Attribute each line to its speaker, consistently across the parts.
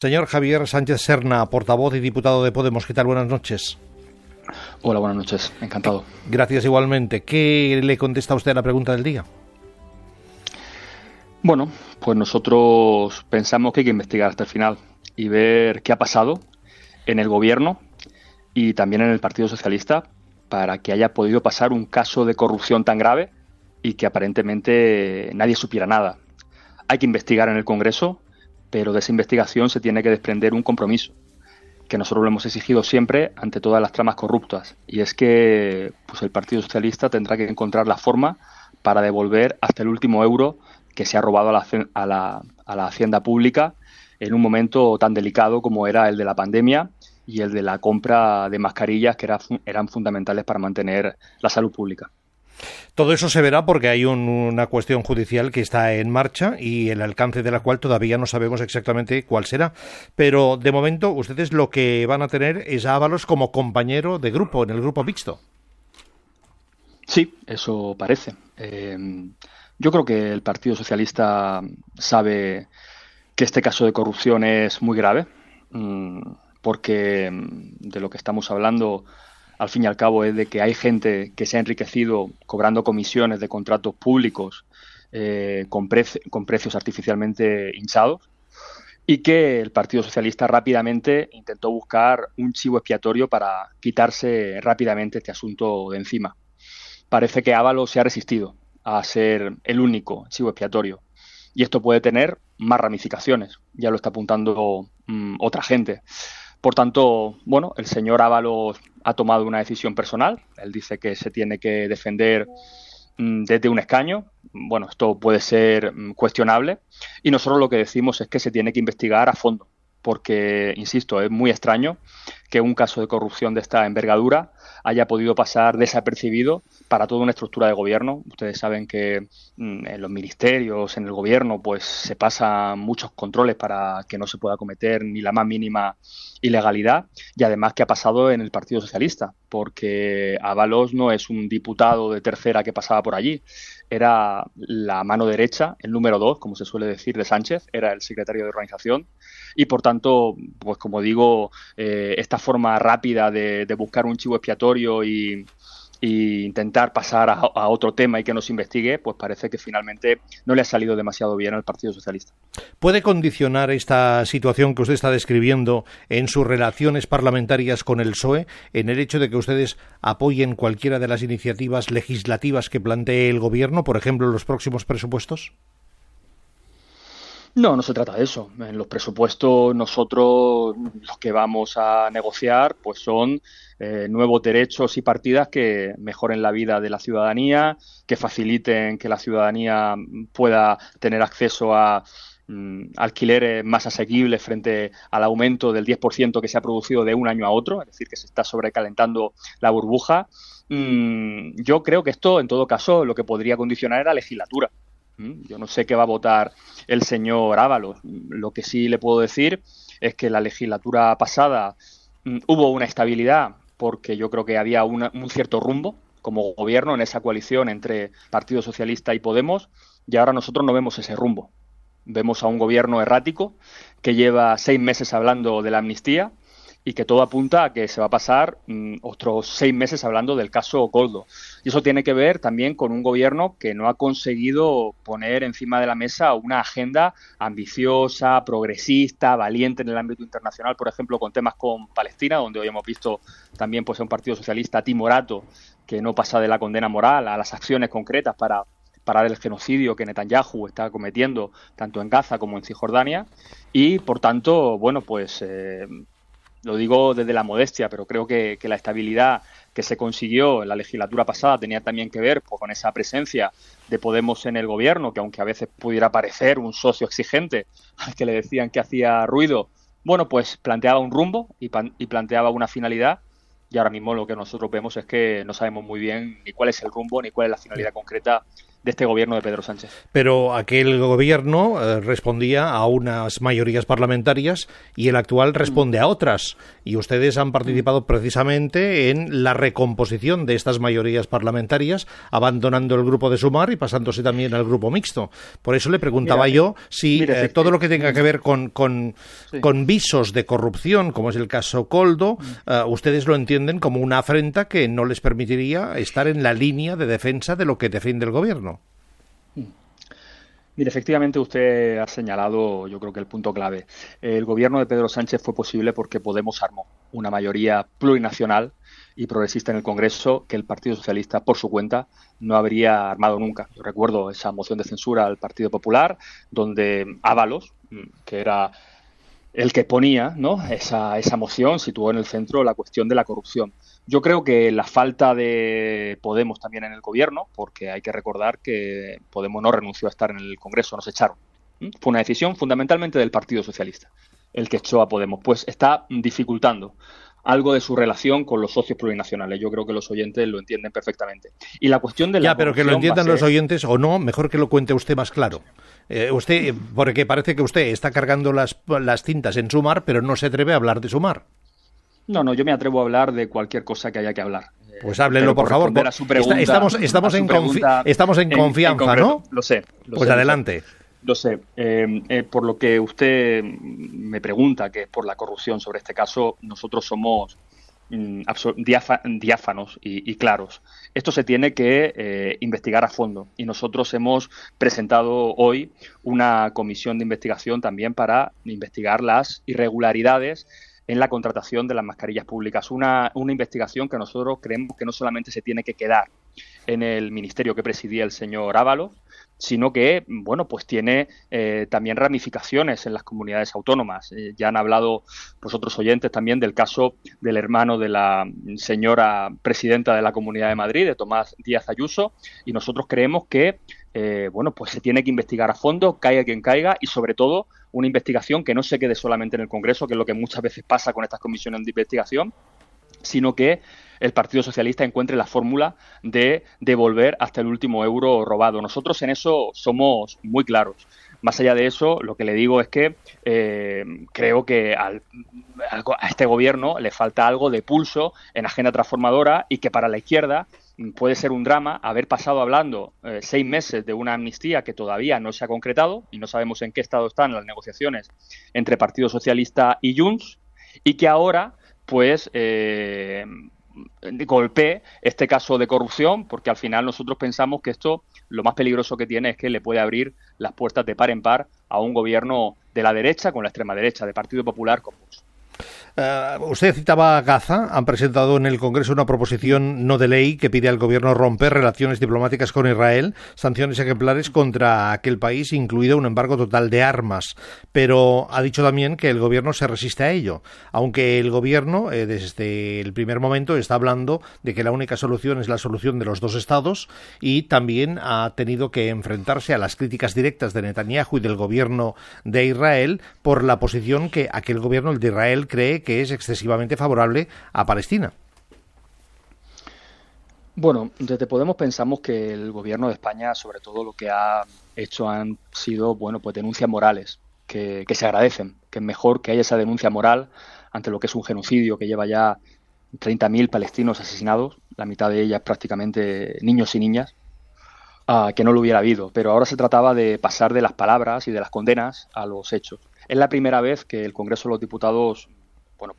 Speaker 1: Señor Javier Sánchez Serna, portavoz y diputado de Podemos, ¿qué tal? Buenas noches.
Speaker 2: Hola, buenas noches, encantado.
Speaker 1: Gracias igualmente. ¿Qué le contesta usted a la pregunta del día?
Speaker 2: Bueno, pues nosotros pensamos que hay que investigar hasta el final y ver qué ha pasado en el gobierno y también en el Partido Socialista para que haya podido pasar un caso de corrupción tan grave y que aparentemente nadie supiera nada. Hay que investigar en el Congreso pero de esa investigación se tiene que desprender un compromiso que nosotros lo hemos exigido siempre ante todas las tramas corruptas y es que pues el Partido Socialista tendrá que encontrar la forma para devolver hasta el último euro que se ha robado a la, a la, a la hacienda pública en un momento tan delicado como era el de la pandemia y el de la compra de mascarillas que era, eran fundamentales para mantener la salud pública.
Speaker 1: Todo eso se verá porque hay una cuestión judicial que está en marcha y el alcance de la cual todavía no sabemos exactamente cuál será. Pero de momento ustedes lo que van a tener es a Ábalos como compañero de grupo en el grupo mixto.
Speaker 2: Sí, eso parece. Eh, yo creo que el Partido Socialista sabe que este caso de corrupción es muy grave, mm, porque mm, de lo que estamos hablando al fin y al cabo es de que hay gente que se ha enriquecido cobrando comisiones de contratos públicos eh, con, precios artificialmente hinchados y que el Partido Socialista rápidamente intentó buscar un chivo expiatorio para quitarse rápidamente este asunto de encima. Parece que Ábalos se ha resistido a ser el único chivo expiatorio y esto puede tener más ramificaciones, ya lo está apuntando mm, otra gente. Por tanto, bueno, el señor Ábalos ha tomado una decisión personal. Él dice que se tiene que defender mm, desde un escaño. Bueno, esto puede ser mm, cuestionable. Y nosotros lo que decimos es que se tiene que investigar a fondo, porque, insisto, es muy extraño que un caso de corrupción de esta envergadura haya podido pasar desapercibido para toda una estructura de gobierno. Ustedes saben que mm, en los ministerios, en el gobierno, pues se pasan muchos controles para que no se pueda cometer ni la más mínima ilegalidad y además que ha pasado en el Partido Socialista, porque Avalos no es un diputado de tercera que pasaba por allí, era la mano derecha, el número dos, como se suele decir, de Sánchez, era el secretario de organización y por tanto, pues como digo, eh, esta forma rápida de, buscar un chivo expiatorio y, intentar pasar a, otro tema y que nos investigue, pues parece que finalmente no le ha salido demasiado bien al Partido Socialista.
Speaker 1: ¿Puede condicionar esta situación que usted está describiendo en sus relaciones parlamentarias con el PSOE, en el hecho de que ustedes apoyen cualquiera de las iniciativas legislativas que plantee el Gobierno, por ejemplo, los próximos presupuestos?
Speaker 2: No, no se trata de eso. En los presupuestos nosotros los que vamos a negociar pues son eh, nuevos derechos y partidas que mejoren la vida de la ciudadanía, que faciliten que la ciudadanía pueda tener acceso a mm, alquileres más asequibles frente al aumento del 10% que se ha producido de un año a otro, es decir, que se está sobrecalentando la burbuja. Mm, yo creo que esto, en todo caso, lo que podría condicionar era la legislatura. Mm, yo no sé qué va a votar el señor Ábalos. Lo que sí le puedo decir es que la legislatura pasada mm, hubo una estabilidad porque yo creo que había un cierto rumbo como gobierno en esa coalición entre Partido Socialista y Podemos y ahora nosotros no vemos ese rumbo. Vemos a un gobierno errático que lleva seis meses hablando de la amnistía, y que todo apunta a que se va a pasar mm, otros seis meses hablando del caso Goldo. Y eso tiene que ver también con un gobierno que no ha conseguido poner encima de la mesa una agenda ambiciosa, progresista, valiente en el ámbito internacional, por ejemplo, con temas con Palestina, donde hoy hemos visto también pues, un partido socialista timorato que no pasa de la condena moral a las acciones concretas para parar el genocidio que Netanyahu está cometiendo tanto en Gaza como en Cisjordania y por tanto bueno pues eh, lo digo desde la modestia, pero creo que, la estabilidad que se consiguió en la legislatura pasada tenía también que ver pues, con esa presencia de Podemos en el gobierno, que aunque a veces pudiera parecer un socio exigente al que le decían que hacía ruido, bueno, pues planteaba un rumbo y, y planteaba una finalidad. Y ahora mismo lo que nosotros vemos es que no sabemos muy bien ni cuál es el rumbo ni cuál es la finalidad concreta de este gobierno de Pedro Sánchez.
Speaker 1: Pero aquel gobierno eh, respondía a unas mayorías parlamentarias y el actual responde a otras. Y ustedes han participado precisamente en la recomposición de estas mayorías parlamentarias, abandonando el grupo de Sumar y pasándose también al grupo mixto. Por eso le preguntaba yo si eh, todo lo que tenga que ver con, con, visos de corrupción, como es el caso Coldo, mm. eh, ustedes lo entienden como una afrenta que no les permitiría estar en la línea de defensa de lo que defiende el gobierno.
Speaker 2: Mire, efectivamente usted ha señalado, yo creo que el punto clave. El gobierno de Pedro Sánchez fue posible porque Podemos armó una mayoría plurinacional y progresista en el Congreso que el Partido Socialista, por su cuenta, no habría armado nunca. Yo recuerdo esa moción de censura al Partido Popular, donde Ábalos, que era el que ponía ¿no? esa, esa moción, situó en el centro la cuestión de la corrupción. Yo creo que la falta de Podemos también en el gobierno, porque hay que recordar que Podemos no renunció a estar en el Congreso, nos echaron. Fue una decisión fundamentalmente del Partido Socialista, el que echó a Podemos. Pues está dificultando algo de su relación con los socios plurinacionales. Yo creo que los oyentes lo entienden perfectamente. Y la cuestión de la
Speaker 1: Ya, pero que lo entiendan los oyentes o no, mejor que lo cuente usted más claro. Eh, usted, porque parece que usted está cargando las, las cintas en Sumar, pero no se atreve a hablar de Sumar.
Speaker 2: No, no, yo me atrevo a hablar de cualquier cosa que haya que hablar.
Speaker 1: Pues háblenlo, por, favor. estamos, estamos, en estamos en, confianza, ¿no?
Speaker 2: Lo sé.
Speaker 1: pues adelante.
Speaker 2: Lo sé. Eh, eh, por lo que usted me pregunta, que es por la corrupción sobre este caso, nosotros somos mm, diáfanos y, claros. Esto se tiene que eh, investigar a fondo y nosotros hemos presentado hoy una comisión de investigación también para investigar las irregularidades en la contratación de las mascarillas públicas. Una, una investigación que nosotros creemos que no solamente se tiene que quedar en el ministerio que presidía el señor Ábalos, sino que, bueno, pues tiene eh, también ramificaciones en las comunidades autónomas. Eh, ya han hablado pues otros oyentes también del caso del hermano de la señora presidenta de la Comunidad de Madrid, de Tomás Díaz Ayuso, y nosotros creemos que, eh, bueno, pues se tiene que investigar a fondo, caiga quien caiga, y sobre todo una investigación que no se quede solamente en el Congreso, que es lo que muchas veces pasa con estas comisiones de investigación, sino que el Partido Socialista encuentre la fórmula de devolver hasta el último euro robado. Nosotros en eso somos muy claros. Más allá de eso, lo que le digo es que eh, creo que a este gobierno le falta algo de pulso en agenda transformadora y que para la izquierda puede ser un drama haber pasado hablando eh, seis meses de una amnistía que todavía no se ha concretado y no sabemos en qué estado están las negociaciones entre Partido Socialista y Junts y que ahora pues eh, golpee este caso de corrupción, porque al final nosotros pensamos que esto lo más peligroso que tiene es que le puede abrir las puertas de par en par a un gobierno de la derecha con la extrema derecha, de Partido Popular con Vox.
Speaker 1: Eh, usted citaba a Gaza. Han presentado en el Congreso una proposición no de ley que pide al gobierno romper relaciones diplomáticas con Israel, sanciones ejemplares contra aquel país, incluido un embargo total de armas. Pero ha dicho también que el gobierno se resiste a ello, aunque el gobierno eh, desde el primer momento está hablando de que la única solución es la solución de los dos estados y también ha tenido que enfrentarse a las críticas directas de Netanyahu y del gobierno de Israel por la posición que aquel gobierno, el de Israel, cree que es excesivamente favorable a Palestina.
Speaker 2: Bueno, desde Podemos pensamos que el gobierno de España, sobre todo lo que ha hecho han sido, bueno, pues denuncias morales que, se agradecen, que es mejor que haya esa denuncia moral ante lo que es un genocidio que lleva ya 30.000 palestinos asesinados, la mitad de ellas prácticamente niños y niñas, que no lo hubiera habido. Pero ahora se trataba de pasar de las palabras y de las condenas a los hechos. Es la primera vez que el Congreso de los Diputados bueno,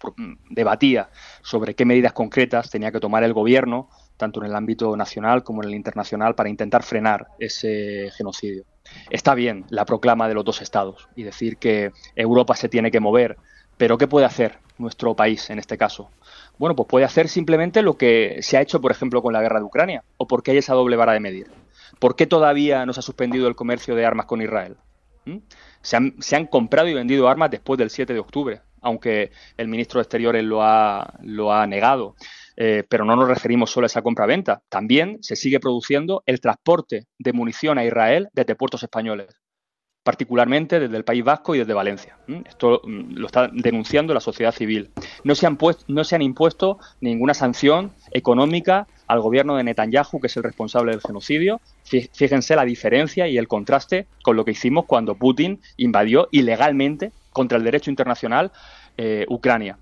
Speaker 2: debatía sobre qué medidas concretas tenía que tomar el gobierno, tanto en el ámbito nacional como en el internacional, para intentar frenar ese genocidio. Está bien la proclama de los dos estados y decir que Europa se tiene que mover, pero ¿qué puede hacer nuestro país en este caso? Bueno, pues puede hacer simplemente lo que se ha hecho, por ejemplo, con la guerra de Ucrania, o porque hay esa doble vara de medir. ¿Por qué todavía no se ha suspendido el comercio de armas con Israel? ¿Mm? Se, han, se han comprado y vendido armas después del 7 de octubre aunque el ministro de Exteriores lo ha, lo ha negado. Eh, pero no nos referimos solo a esa compra-venta. También se sigue produciendo el transporte de munición a Israel desde puertos españoles. particularmente desde el País Vasco y desde Valencia. Esto mm, lo está denunciando la sociedad civil. No se han, no se han impuesto ninguna sanción económica al gobierno de Netanyahu, que es el responsable del genocidio. Fíjense la diferencia y el contraste con lo que hicimos cuando Putin invadió ilegalmente contra el derecho internacional eh, Ucrania.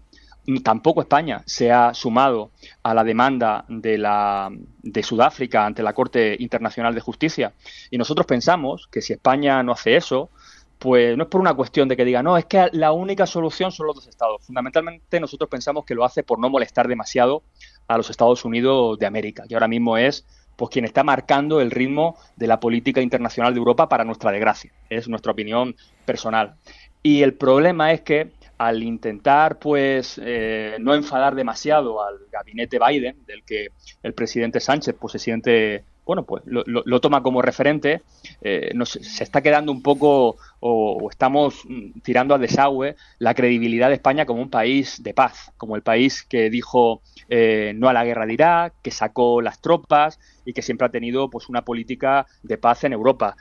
Speaker 2: Tampoco España se ha sumado a la demanda de, la, de Sudáfrica ante la Corte Internacional de Justicia. Y nosotros pensamos que si España no hace eso, pues no es por una cuestión de que diga, no, es que la única solución son los dos estados. Fundamentalmente nosotros pensamos que lo hace por no molestar demasiado a los Estados Unidos de América, que ahora mismo es pues quien está marcando el ritmo de la política internacional de Europa para nuestra desgracia. Es nuestra opinión personal. Y el problema es que al intentar pues eh, no enfadar demasiado al gabinete Biden, del que el presidente Sánchez pues se siente bueno, pues lo, toma como referente, eh, se está quedando un poco o, estamos mm, tirando al desagüe la credibilidad de España como un país de paz, como el país que dijo eh, no a la guerra de Irak, que sacó las tropas y que siempre ha tenido pues una política de paz en Europa.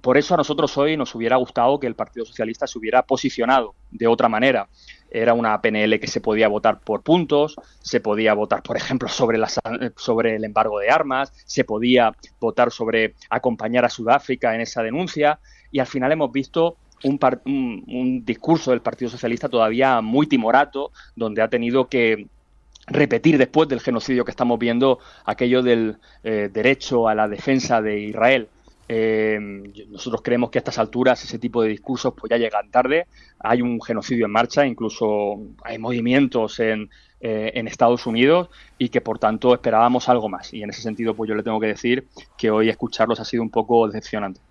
Speaker 2: Por eso a nosotros hoy nos hubiera gustado que el Partido Socialista se hubiera posicionado de otra manera era una PNL que se podía votar por puntos, se podía votar, por ejemplo, sobre, sobre el embargo de armas, se podía votar sobre acompañar a Sudáfrica en esa denuncia y al final hemos visto un, un, discurso del Partido Socialista todavía muy timorato, donde ha tenido que repetir después del genocidio que estamos viendo aquello del eh, derecho a la defensa de Israel. Eh, nosotros creemos que a estas alturas ese tipo de discursos pues ya llegan tarde. Hay un genocidio en marcha, incluso hay movimientos en, eh, en Estados Unidos y que por tanto esperábamos algo más. Y en ese sentido pues yo le tengo que decir que hoy escucharlos ha sido un poco decepcionante.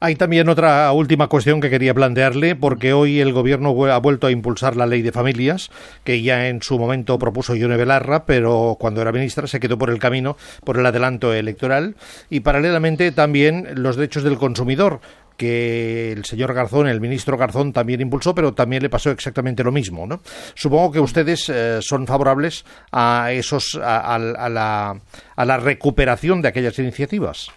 Speaker 1: Hay también otra última cuestión que quería plantearle, porque hoy el Gobierno ha vuelto a impulsar la ley de familias, que ya en su momento propuso Yone Belarra, pero cuando era ministra se quedó por el camino por el adelanto electoral, y paralelamente también los derechos del consumidor, que el señor Garzón, el ministro Garzón también impulsó, pero también le pasó exactamente lo mismo, ¿no? Supongo que ustedes eh, son favorables a esos a, la, a la recuperación de aquellas iniciativas.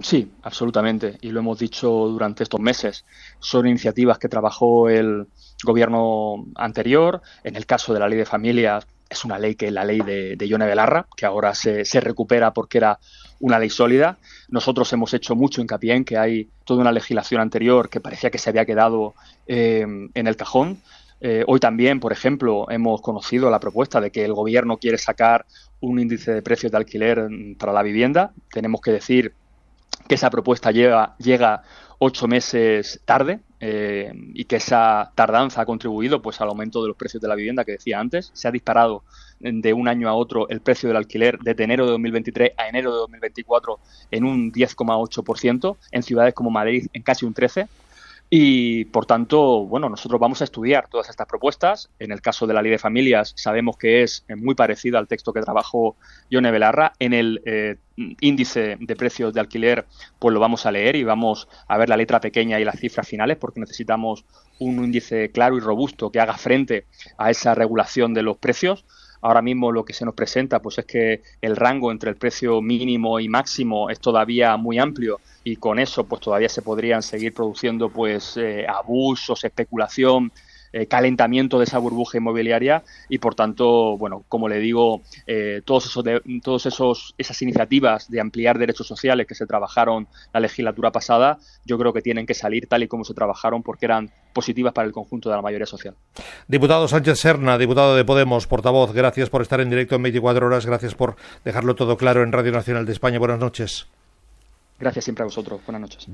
Speaker 2: Sí, absolutamente. Y lo hemos dicho durante estos meses. Son iniciativas que trabajó el gobierno anterior. En el caso de la ley de familias, es una ley que es la ley de, de Ione Belarra, que ahora se, se, recupera porque era una ley sólida. Nosotros hemos hecho mucho hincapié en que hay toda una legislación anterior que parecía que se había quedado eh, en el cajón. Eh, hoy también, por ejemplo, hemos conocido la propuesta de que el gobierno quiere sacar un índice de precios de alquiler para la vivienda. Tenemos que decir que esa propuesta llega, llega ocho meses tarde eh, y que esa tardanza ha contribuido pues al aumento de los precios de la vivienda que decía antes. Se ha disparado de un año a otro el precio del alquiler desde enero de 2023 a enero de 2024 en un 10,8%, en ciudades como Madrid en casi un 13%. Y por tanto, bueno, nosotros vamos a estudiar todas estas propuestas. En el caso de la ley de familias, sabemos que es muy parecida al texto que trabajó Yone Belarra. En el eh, índice de precios de alquiler, pues lo vamos a leer y vamos a ver la letra pequeña y las cifras finales, porque necesitamos un índice claro y robusto que haga frente a esa regulación de los precios. Ahora mismo lo que se nos presenta pues es que el rango entre el precio mínimo y máximo es todavía muy amplio y con eso pues todavía se podrían seguir produciendo pues eh, abusos, especulación, eh, calentamiento de esa burbuja inmobiliaria y por tanto, bueno, como le digo, eh, todos esos todos esos esas iniciativas de ampliar derechos sociales que se trabajaron la legislatura pasada, yo creo que tienen que salir tal y como se trabajaron porque eran positivas para el conjunto de la mayoría social.
Speaker 1: Diputado Sánchez Serna, diputado de Podemos, portavoz, gracias por estar en directo en 24 horas, gracias por dejarlo todo claro en Radio Nacional de España. Buenas noches.
Speaker 2: Gracias siempre a vosotros. Buenas noches.